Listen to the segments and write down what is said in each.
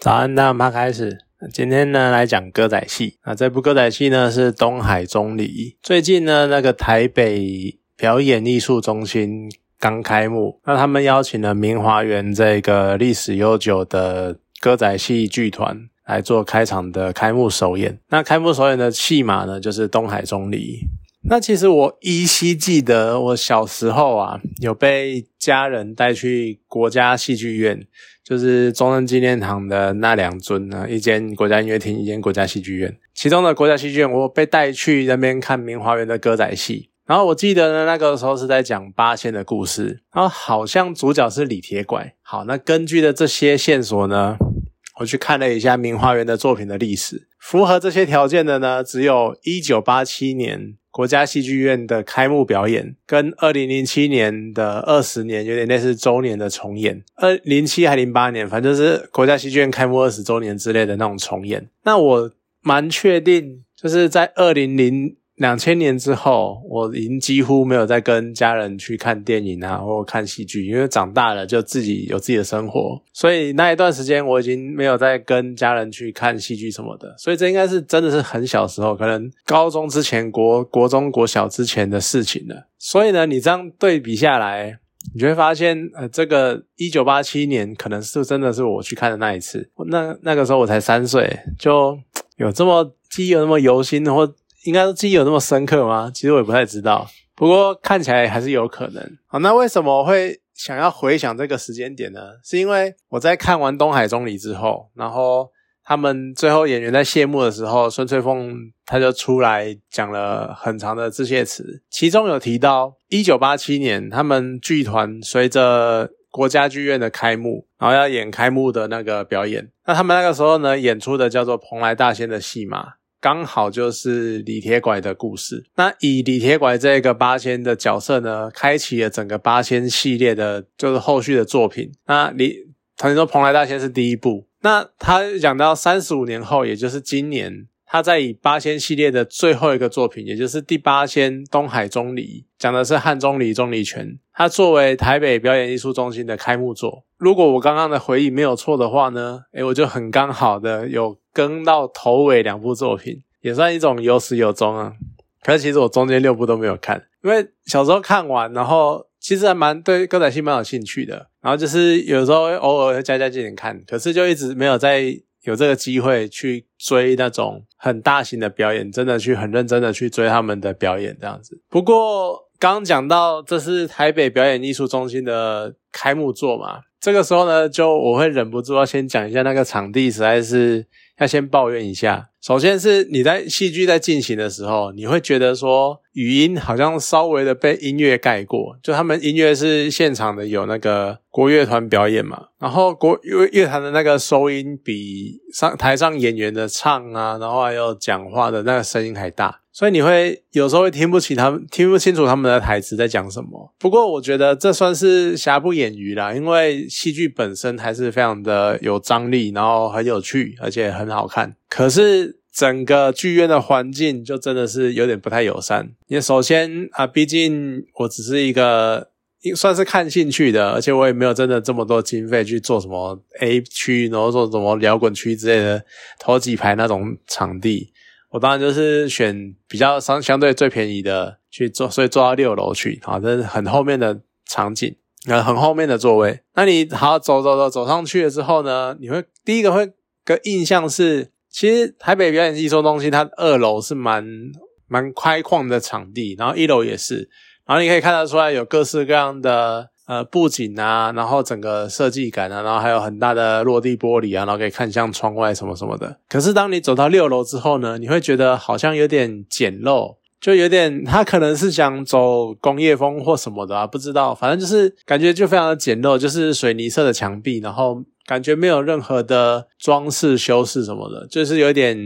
早安，那我们开始。今天呢来讲歌仔戏。那这部歌仔戏呢是东海中里。最近呢那个台北表演艺术中心刚开幕，那他们邀请了明华园这个历史悠久的歌仔戏剧团来做开场的开幕首演。那开幕首演的戏码呢就是东海中里。那其实我依稀记得，我小时候啊有被家人带去国家戏剧院。就是中正纪念堂的那两尊呢，一间国家音乐厅，一间国家戏剧院。其中的国家戏剧院，我被带去那边看明华园的歌仔戏。然后我记得呢，那个时候是在讲八仙的故事，然后好像主角是李铁拐。好，那根据的这些线索呢，我去看了一下明华园的作品的历史，符合这些条件的呢，只有一九八七年。国家戏剧院的开幕表演，跟二零零七年的二十年有点类似周年的重演，二零七还零八年，反正就是国家戏剧院开幕二十周年之类的那种重演。那我蛮确定，就是在二零零。两千年之后，我已经几乎没有再跟家人去看电影啊，或看戏剧，因为长大了就自己有自己的生活，所以那一段时间我已经没有再跟家人去看戏剧什么的。所以这应该是真的是很小时候，可能高中之前、国国中、国小之前的事情了。所以呢，你这样对比下来，你就会发现，呃，这个一九八七年可能是真的是我去看的那一次。那那个时候我才三岁，就有这么记忆有那么犹新，或。应该记忆有那么深刻吗？其实我也不太知道，不过看起来还是有可能。好，那为什么会想要回想这个时间点呢？是因为我在看完《东海中里》之后，然后他们最后演员在谢幕的时候，孙翠凤他就出来讲了很长的致谢词，其中有提到一九八七年他们剧团随着国家剧院的开幕，然后要演开幕的那个表演。那他们那个时候呢，演出的叫做《蓬莱大仙》的戏码。刚好就是李铁拐的故事。那以李铁拐这个八仙的角色呢，开启了整个八仙系列的，就是后续的作品。那李，曾经说蓬莱大仙是第一部。那他讲到三十五年后，也就是今年，他在以八仙系列的最后一个作品，也就是第八仙东海钟离，讲的是汉钟离钟离权。他作为台北表演艺术中心的开幕作。如果我刚刚的回忆没有错的话呢，诶，我就很刚好的有。跟到头尾两部作品，也算一种有始有终啊。可是其实我中间六部都没有看，因为小时候看完，然后其实还蛮对歌仔戏蛮有兴趣的。然后就是有时候偶尔会加加减减看，可是就一直没有再有这个机会去追那种很大型的表演，真的去很认真的去追他们的表演这样子。不过刚讲到这是台北表演艺术中心的开幕作嘛，这个时候呢，就我会忍不住要先讲一下那个场地，实在是。要先抱怨一下，首先是你在戏剧在进行的时候，你会觉得说语音好像稍微的被音乐盖过，就他们音乐是现场的有那个国乐团表演嘛，然后国乐乐团的那个收音比上台上演员的唱啊，然后还有讲话的那个声音还大。所以你会有时候会听不起他们，听不清楚他们的台词在讲什么。不过我觉得这算是瑕不掩瑜啦，因为戏剧本身还是非常的有张力，然后很有趣，而且很好看。可是整个剧院的环境就真的是有点不太友善。因为首先啊，毕竟我只是一个算是看兴趣的，而且我也没有真的这么多经费去做什么 A 区，然后做什么摇滚区之类的头几排那种场地。我当然就是选比较相相对最便宜的去坐，所以坐到六楼去，好，这是很后面的场景，呃，很后面的座位。那你好走走走走上去了之后呢，你会第一个会个印象是，其实台北表演艺术中心它二楼是蛮蛮开旷的场地，然后一楼也是，然后你可以看得出来有各式各样的。呃，布景啊，然后整个设计感啊，然后还有很大的落地玻璃啊，然后可以看向窗外什么什么的。可是当你走到六楼之后呢，你会觉得好像有点简陋，就有点他可能是想走工业风或什么的啊，不知道。反正就是感觉就非常的简陋，就是水泥色的墙壁，然后感觉没有任何的装饰修饰什么的，就是有点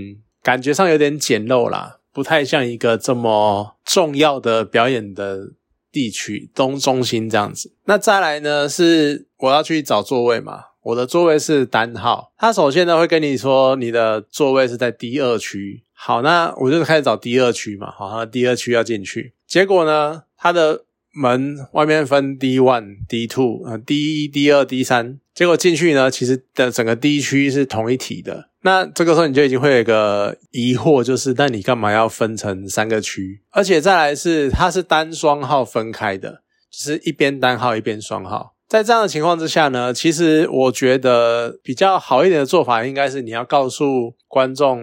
感觉上有点简陋啦，不太像一个这么重要的表演的。地区东中心这样子，那再来呢是我要去找座位嘛，我的座位是单号，他首先呢会跟你说你的座位是在第二区，好，那我就开始找第二区嘛，好，第二区要进去，结果呢他的门外面分 D one、D two，啊，D 一、D 二、D 三，结果进去呢，其实的整个 D 区是同一体的。那这个时候你就已经会有一个疑惑，就是那你干嘛要分成三个区？而且再来是它是单双号分开的，就是一边单号一边双号。在这样的情况之下呢，其实我觉得比较好一点的做法，应该是你要告诉观众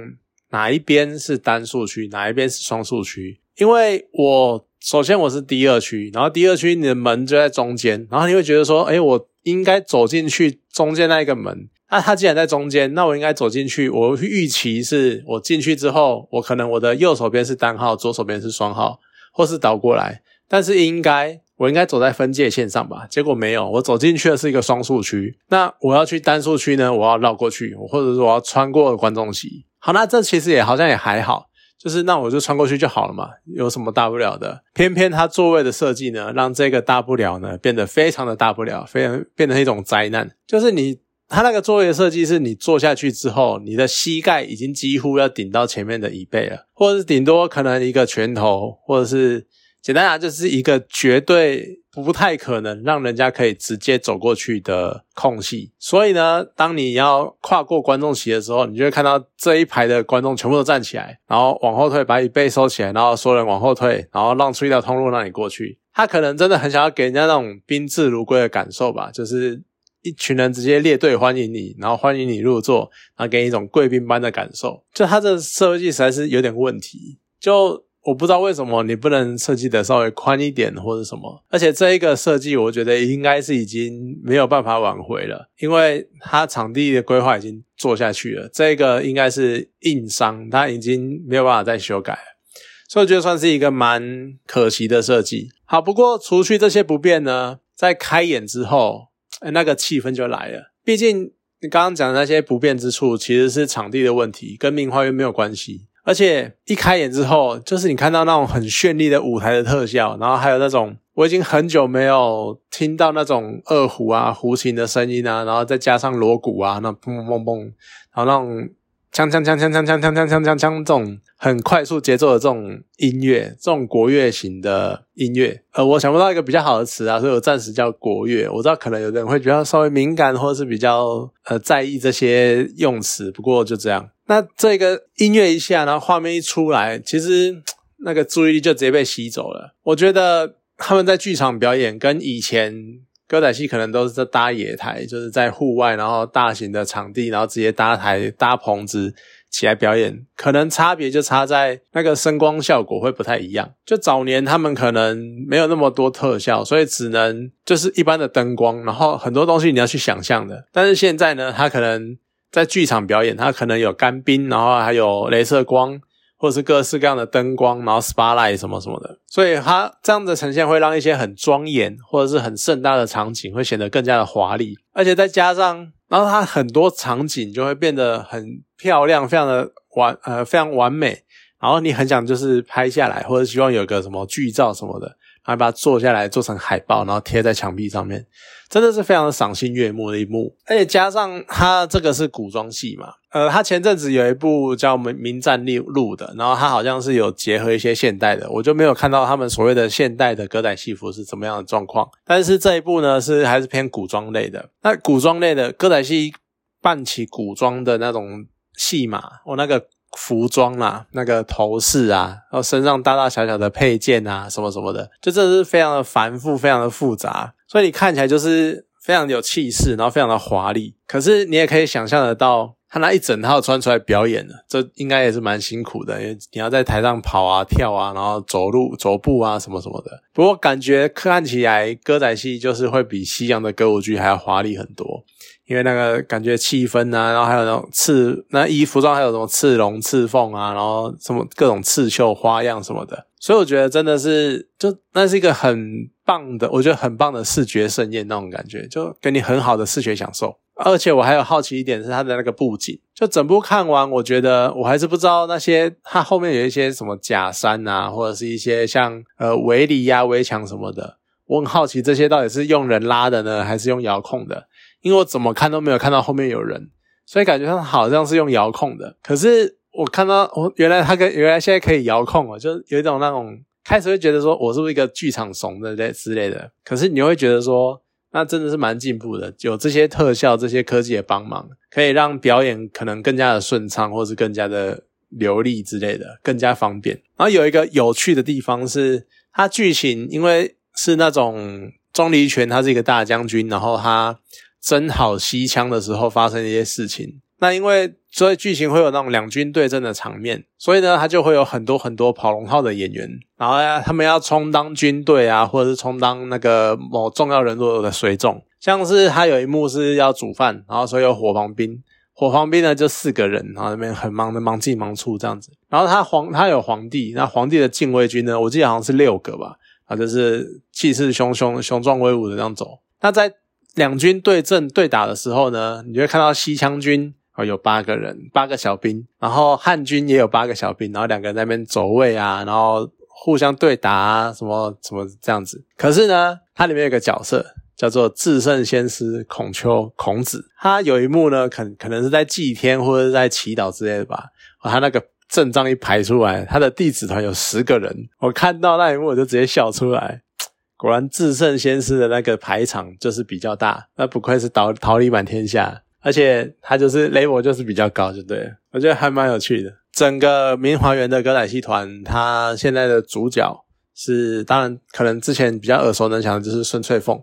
哪一边是单数区，哪一边是双数区。因为我首先我是第二区，然后第二区你的门就在中间，然后你会觉得说，哎，我应该走进去中间那一个门。那他既然在中间，那我应该走进去。我预期是我进去之后，我可能我的右手边是单号，左手边是双号，或是倒过来。但是应该我应该走在分界线上吧？结果没有，我走进去的是一个双数区。那我要去单数区呢？我要绕过去，或者说我要穿过观众席。好，那这其实也好像也还好，就是那我就穿过去就好了嘛，有什么大不了的？偏偏它座位的设计呢，让这个大不了呢变得非常的大不了，非常变成一种灾难，就是你。它那个座位的设计是你坐下去之后，你的膝盖已经几乎要顶到前面的椅背了，或者是顶多可能一个拳头，或者是简单讲就是一个绝对不太可能让人家可以直接走过去的空隙。所以呢，当你要跨过观众席的时候，你就会看到这一排的观众全部都站起来，然后往后退，把椅背收起来，然后所有人往后退，然后让出一条通路让你过去。他可能真的很想要给人家那种宾至如归的感受吧，就是。一群人直接列队欢迎你，然后欢迎你入座，然后给你一种贵宾般的感受。就他这设计实在是有点问题。就我不知道为什么你不能设计的稍微宽一点或者什么。而且这一个设计，我觉得应该是已经没有办法挽回了，因为它场地的规划已经做下去了。这个应该是硬伤，它已经没有办法再修改了。所以我觉得算是一个蛮可惜的设计。好，不过除去这些不便呢，在开演之后。哎，那个气氛就来了。毕竟你刚刚讲的那些不便之处，其实是场地的问题，跟名花园没有关系。而且一开演之后，就是你看到那种很绚丽的舞台的特效，然后还有那种我已经很久没有听到那种二胡啊、胡琴的声音啊，然后再加上锣鼓啊，那砰砰砰砰，然后那种。锵锵锵锵锵锵锵锵锵锵锵！这种很快速节奏的这种音乐，这种国乐型的音乐，呃，我想不到一个比较好的词啊，所以我暂时叫国乐。我知道可能有的人会比较稍微敏感，或者是比较呃在意这些用词，不过就这样。那这个音乐一下，然后画面一出来，其实 那个注意力就直接被吸走了。我觉得他们在剧场表演跟以前。歌仔戏可能都是在搭野台，就是在户外，然后大型的场地，然后直接搭台搭棚子起来表演。可能差别就差在那个声光效果会不太一样。就早年他们可能没有那么多特效，所以只能就是一般的灯光，然后很多东西你要去想象的。但是现在呢，他可能在剧场表演，它可能有干冰，然后还有镭射光。或者是各式各样的灯光，然后 spotlight 什么什么的，所以它这样的呈现会让一些很庄严或者是很盛大的场景会显得更加的华丽，而且再加上，然后它很多场景就会变得很漂亮，非常的完呃非常完美，然后你很想就是拍下来，或者希望有个什么剧照什么的。还把它做下来，做成海报，然后贴在墙壁上面，真的是非常的赏心悦目的一幕。而且加上它这个是古装戏嘛，呃，他前阵子有一部叫《名名战录》录的，然后他好像是有结合一些现代的，我就没有看到他们所谓的现代的歌仔戏服是怎么样的状况。但是这一部呢，是还是偏古装类的。那古装类的歌仔戏扮起古装的那种戏码，我那个。服装啦，那个头饰啊，然后身上大大小小的配件啊，什么什么的，就真的是非常的繁复，非常的复杂，所以你看起来就是非常有气势，然后非常的华丽。可是你也可以想象得到，他那一整套穿出来表演的，这应该也是蛮辛苦的，因为你要在台上跑啊、跳啊，然后走路、走步啊，什么什么的。不过感觉看起来歌仔戏就是会比西洋的歌舞剧还要华丽很多。因为那个感觉气氛啊，然后还有那种刺那衣服装，还有什么刺龙刺凤啊，然后什么各种刺绣花样什么的，所以我觉得真的是就那是一个很棒的，我觉得很棒的视觉盛宴那种感觉，就给你很好的视觉享受。而且我还有好奇一点是它的那个布景，就整部看完，我觉得我还是不知道那些它后面有一些什么假山啊，或者是一些像呃围篱呀、围墙什么的，我很好奇这些到底是用人拉的呢，还是用遥控的？因为我怎么看都没有看到后面有人，所以感觉他好像是用遥控的。可是我看到我原来他跟原来现在可以遥控了，就有一种那种开始会觉得说我是不是一个剧场怂的类之类的，可是你会觉得说，那真的是蛮进步的，有这些特效、这些科技的帮忙，可以让表演可能更加的顺畅，或是更加的流利之类的，更加方便。然后有一个有趣的地方是，它剧情因为是那种钟离权，他是一个大将军，然后他真好西枪的时候发生一些事情。那因为所以剧情会有那种两军对阵的场面，所以呢，他就会有很多很多跑龙套的演员，然后，他们要充当军队啊，或者是充当那个某重要人物的随从。像是他有一幕是要煮饭，然后所以有火防兵，火防兵呢就四个人，然后那边很忙的忙进忙出这样子。然后他皇他有皇帝，那皇帝的禁卫军呢，我记得好像是六个吧，啊，就是气势汹汹、雄壮威武的这样走。那在两军对阵对打的时候呢，你就会看到西羌军。哦，有八个人，八个小兵，然后汉军也有八个小兵，然后两个人在那边走位啊，然后互相对打啊，什么什么这样子。可是呢，它里面有个角色叫做至圣先师孔丘孔子，他有一幕呢，可可能是在祭天或者是在祈祷之类的吧。他那个阵仗一排出来，他的弟子团有十个人，我看到那一幕我就直接笑出来。果然至圣先师的那个排场就是比较大，那不愧是桃桃李满天下。而且他就是 level 就是比较高，就对我觉得还蛮有趣的。整个明华园的歌仔戏团，他现在的主角是，当然可能之前比较耳熟能详的就是孙翠凤。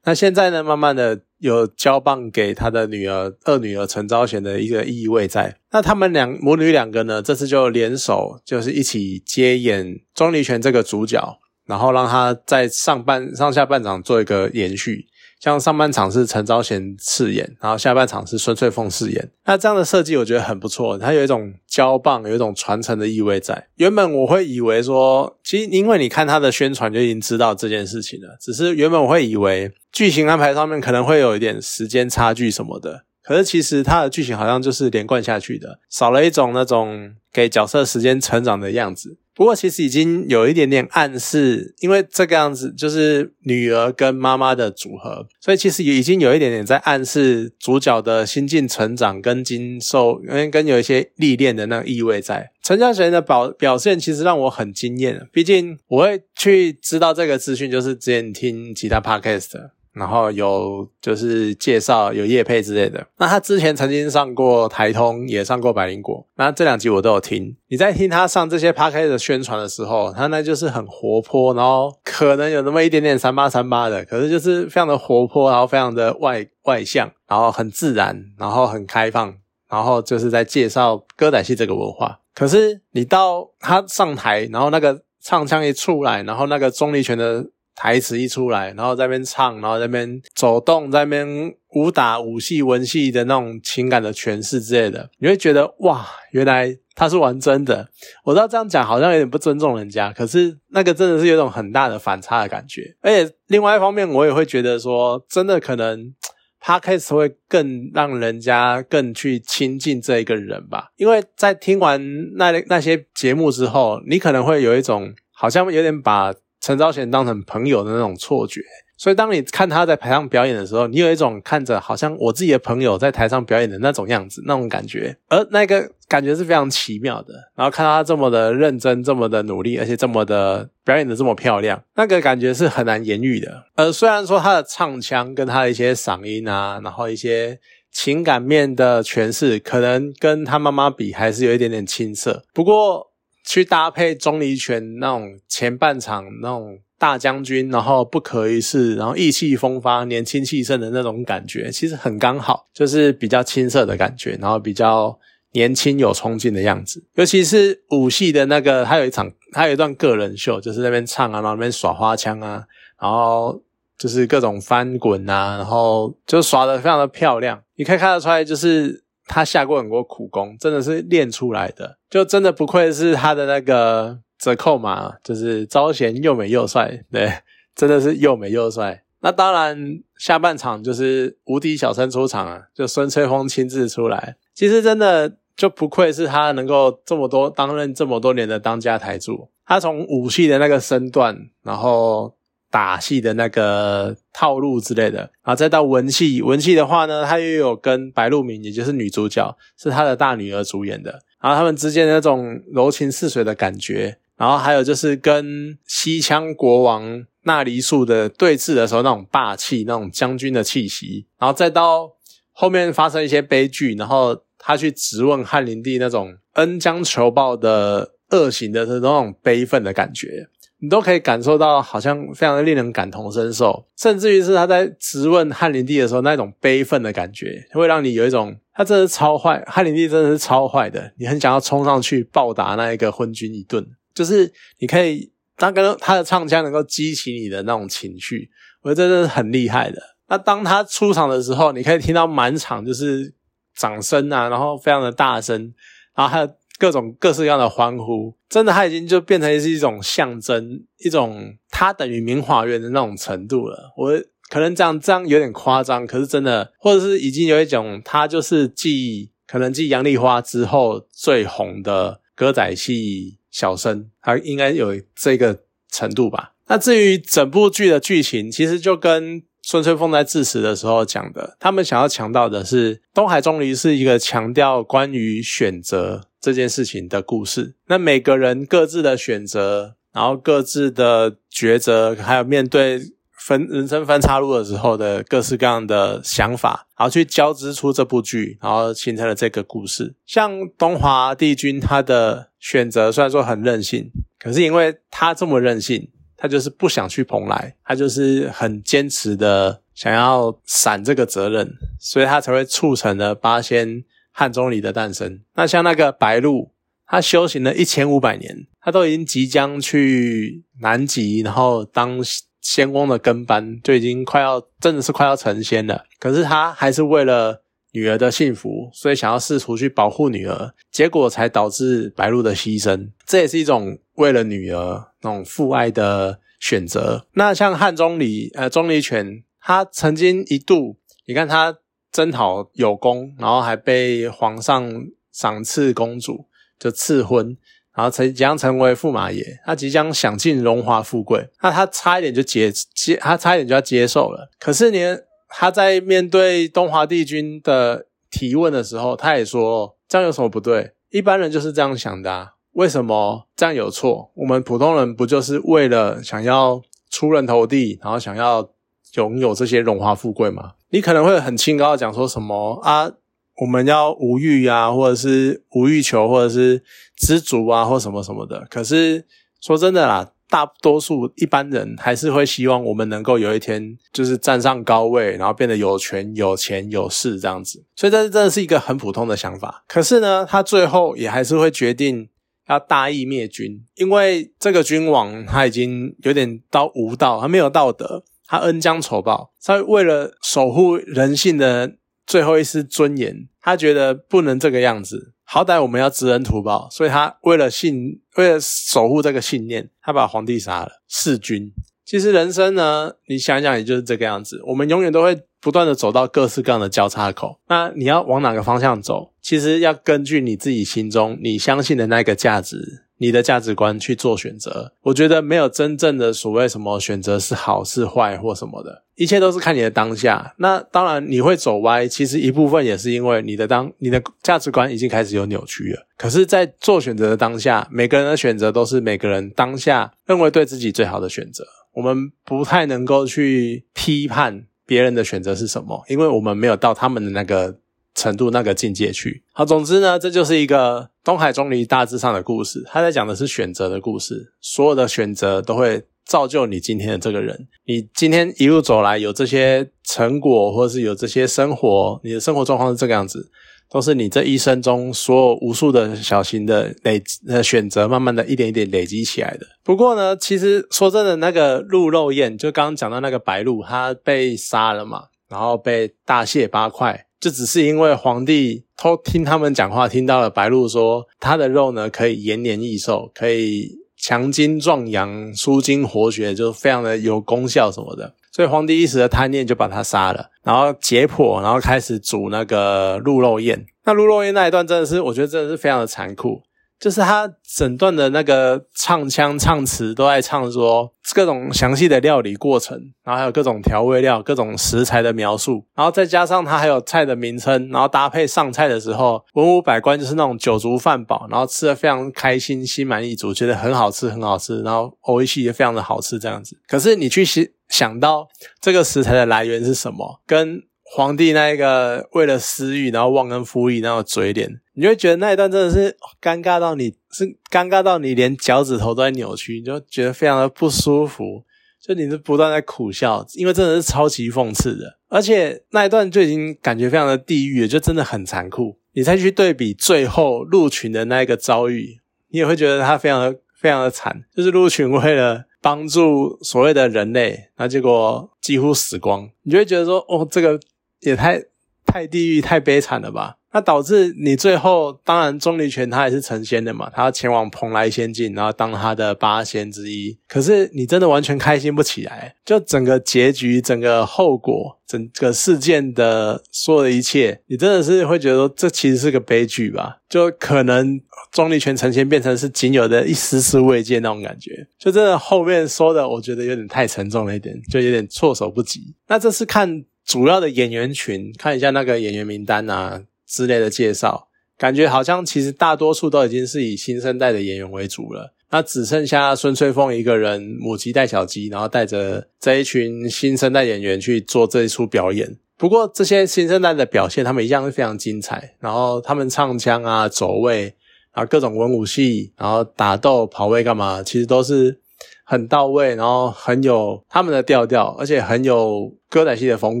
那现在呢，慢慢的有交棒给他的女儿二女儿陈昭贤的一个意味在。那他们两母女两个呢，这次就联手，就是一起接演钟离权这个主角，然后让他在上半上下半场做一个延续。像上半场是陈昭贤饰演，然后下半场是孙翠凤饰演。那这样的设计我觉得很不错，它有一种交棒、有一种传承的意味在。原本我会以为说，其实因为你看他的宣传就已经知道这件事情了，只是原本我会以为剧情安排上面可能会有一点时间差距什么的。可是其实它的剧情好像就是连贯下去的，少了一种那种给角色时间成长的样子。不过其实已经有一点点暗示，因为这个样子就是女儿跟妈妈的组合，所以其实也已经有一点点在暗示主角的心境成长跟经受，跟跟有一些历练的那个意味在。陈嘉贤的表表现其实让我很惊艳，毕竟我会去知道这个资讯，就是之前听其他 podcast。然后有就是介绍有叶配之类的。那他之前曾经上过台通，也上过百灵果。那这两集我都有听。你在听他上这些 p a r k 的宣传的时候，他那就是很活泼，然后可能有那么一点点三八三八的，可是就是非常的活泼，然后非常的外外向，然后很自然，然后很开放，然后就是在介绍歌仔戏这个文化。可是你到他上台，然后那个唱腔一出来，然后那个钟离权的。台词一出来，然后在那边唱，然后在那边走动，在那边武打、武戏、文戏的那种情感的诠释之类的，你会觉得哇，原来他是玩真的。我知道这样讲好像有点不尊重人家，可是那个真的是有种很大的反差的感觉。而且另外一方面，我也会觉得说，真的可能 podcast 会更让人家更去亲近这一个人吧，因为在听完那那些节目之后，你可能会有一种好像有点把。陈昭贤当成朋友的那种错觉，所以当你看他在台上表演的时候，你有一种看着好像我自己的朋友在台上表演的那种样子，那种感觉，而那个感觉是非常奇妙的。然后看到他这么的认真，这么的努力，而且这么的表演的这么漂亮，那个感觉是很难言喻的。呃，虽然说他的唱腔跟他的一些嗓音啊，然后一些情感面的诠释，可能跟他妈妈比还是有一点点青涩，不过。去搭配钟离权那种前半场那种大将军，然后不可一世，然后意气风发、年轻气盛的那种感觉，其实很刚好，就是比较青涩的感觉，然后比较年轻有冲劲的样子。尤其是武戏的那个，他有一场，他有一段个人秀，就是那边唱啊，然后那边耍花枪啊，然后就是各种翻滚啊，然后就耍的非常的漂亮，你可以看得出来，就是。他下过很多苦功，真的是练出来的，就真的不愧是他的那个折扣嘛，就是招贤又美又帅，对，真的是又美又帅。那当然，下半场就是无敌小生出场啊，就孙翠峰亲自出来，其实真的就不愧是他能够这么多担任这么多年的当家台柱，他从武戏的那个身段，然后。打戏的那个套路之类的，然后再到文戏，文戏的话呢，他又有跟白露明，也就是女主角，是他的大女儿主演的，然后他们之间那种柔情似水的感觉，然后还有就是跟西羌国王那梨树的对峙的时候那种霸气、那种将军的气息，然后再到后面发生一些悲剧，然后他去质问汉灵帝那种恩将仇报的恶行的那种悲愤的感觉。你都可以感受到，好像非常的令人感同身受，甚至于是他在质问汉灵帝的时候，那种悲愤的感觉，会让你有一种他真的是超坏，汉灵帝真的是超坏的，你很想要冲上去暴打那一个昏君一顿。就是你可以，他跟他的唱腔能够激起你的那种情绪，我觉得真的是很厉害的。那当他出场的时候，你可以听到满场就是掌声啊，然后非常的大声，然后还有。各种各式各样的欢呼，真的，它已经就变成是一种象征，一种它等于明华园的那种程度了。我可能这样这样有点夸张，可是真的，或者是已经有一种，它就是继可能继杨丽花之后最红的歌仔戏小生，它应该有这个程度吧。那至于整部剧的剧情，其实就跟孙翠凤在致辞的时候讲的，他们想要强调的是，东海钟离是一个强调关于选择。这件事情的故事，那每个人各自的选择，然后各自的抉择，还有面对分人生分岔路的时候的各式各样的想法，然后去交织出这部剧，然后形成了这个故事。像东华帝君，他的选择虽然说很任性，可是因为他这么任性，他就是不想去蓬莱，他就是很坚持的想要闪这个责任，所以他才会促成了八仙。汉钟离的诞生，那像那个白鹿，他修行了一千五百年，他都已经即将去南极，然后当仙翁的跟班，就已经快要真的是快要成仙了。可是他还是为了女儿的幸福，所以想要试图去保护女儿，结果才导致白鹿的牺牲。这也是一种为了女儿那种父爱的选择。那像汉钟离，呃，钟离权，他曾经一度，你看他。征讨有功，然后还被皇上赏赐公主，就赐婚，然后才即将成为驸马爷。他即将享尽荣华富贵，那他差一点就接接，他差一点就要接受了。可是呢，他在面对东华帝君的提问的时候，他也说这样有什么不对？一般人就是这样想的，啊，为什么这样有错？我们普通人不就是为了想要出人头地，然后想要拥有这些荣华富贵吗？你可能会很清高的讲说什么啊？我们要无欲啊，或者是无欲求，或者是知足啊，或什么什么的。可是说真的啦，大多数一般人还是会希望我们能够有一天就是站上高位，然后变得有权、有钱、有势这样子。所以这真的是一个很普通的想法。可是呢，他最后也还是会决定要大义灭君，因为这个君王他已经有点到无道，他没有道德。他恩将仇报，他为了守护人性的最后一丝尊严，他觉得不能这个样子，好歹我们要知恩图报，所以他为了信，为了守护这个信念，他把皇帝杀了，弑君。其实人生呢，你想想，也就是这个样子，我们永远都会不断的走到各式各样的交叉口。那你要往哪个方向走？其实要根据你自己心中你相信的那个价值。你的价值观去做选择，我觉得没有真正的所谓什么选择是好是坏或什么的，一切都是看你的当下。那当然你会走歪，其实一部分也是因为你的当你的价值观已经开始有扭曲了。可是，在做选择的当下，每个人的选择都是每个人当下认为对自己最好的选择。我们不太能够去批判别人的选择是什么，因为我们没有到他们的那个。程度那个境界去好，总之呢，这就是一个东海钟离大致上的故事。他在讲的是选择的故事，所有的选择都会造就你今天的这个人。你今天一路走来有这些成果，或者是有这些生活，你的生活状况是这个样子，都是你这一生中所有无数的小型的累呃选择，慢慢的一点一点累积起来的。不过呢，其实说真的，那个鹿肉宴，就刚刚讲到那个白鹿，它被杀了嘛，然后被大卸八块。就只是因为皇帝偷听他们讲话，听到了白鹿说他的肉呢可以延年益寿，可以强筋壮阳、舒筋活血，就非常的有功效什么的。所以皇帝一时的贪念就把他杀了，然后解剖，然后开始煮那个鹿肉宴。那鹿肉宴那一段真的是，我觉得真的是非常的残酷。就是他整段的那个唱腔、唱词都在唱说各种详细的料理过程，然后还有各种调味料、各种食材的描述，然后再加上他还有菜的名称，然后搭配上菜的时候，文武百官就是那种酒足饭饱，然后吃的非常开心、心满意足，觉得很好吃、很好吃，然后欧一系也非常的好吃这样子。可是你去想想到这个食材的来源是什么，跟皇帝那一个为了私欲然后忘恩负义那种嘴脸，你就会觉得那一段真的是尴尬到你是尴尬到你连脚趾头都在扭曲，你就觉得非常的不舒服，就你是不断在苦笑，因为真的是超级讽刺的，而且那一段就已经感觉非常的地狱，就真的很残酷。你再去对比最后鹿群的那一个遭遇，你也会觉得他非常的非常的惨，就是鹿群为了帮助所谓的人类，那结果几乎死光，你就会觉得说，哦，这个。也太太地狱太悲惨了吧？那导致你最后，当然钟离权他也是成仙的嘛，他前往蓬莱仙境，然后当他的八仙之一。可是你真的完全开心不起来，就整个结局、整个后果、整个事件的所有的一切，你真的是会觉得说，这其实是个悲剧吧？就可能钟离权成仙变成是仅有的一丝丝慰藉那种感觉，就真的后面说的，我觉得有点太沉重了一点，就有点措手不及。那这是看。主要的演员群，看一下那个演员名单啊之类的介绍，感觉好像其实大多数都已经是以新生代的演员为主了。那只剩下孙翠凤一个人母鸡带小鸡，然后带着这一群新生代演员去做这一出表演。不过这些新生代的表现，他们一样是非常精彩。然后他们唱腔啊、走位啊、各种文武戏，然后打斗、跑位干嘛，其实都是。很到位，然后很有他们的调调，而且很有歌仔戏的风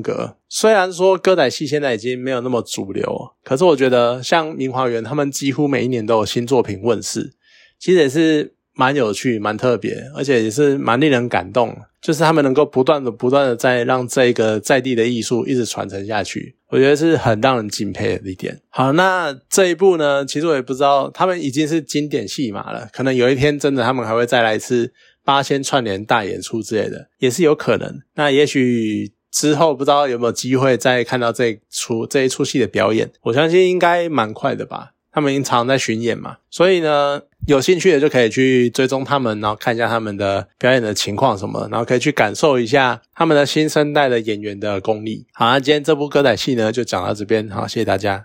格。虽然说歌仔戏现在已经没有那么主流，可是我觉得像明华园，他们几乎每一年都有新作品问世，其实也是蛮有趣、蛮特别，而且也是蛮令人感动。就是他们能够不断的、不断的在让这个在地的艺术一直传承下去，我觉得是很让人敬佩的一点。好，那这一部呢，其实我也不知道，他们已经是经典戏码了，可能有一天真的他们还会再来一次。八仙串联大演出之类的也是有可能。那也许之后不知道有没有机会再看到这出这一出戏的表演，我相信应该蛮快的吧。他们已经常在巡演嘛，所以呢，有兴趣的就可以去追踪他们，然后看一下他们的表演的情况什么，然后可以去感受一下他们的新生代的演员的功力。好，那今天这部歌仔戏呢就讲到这边，好，谢谢大家。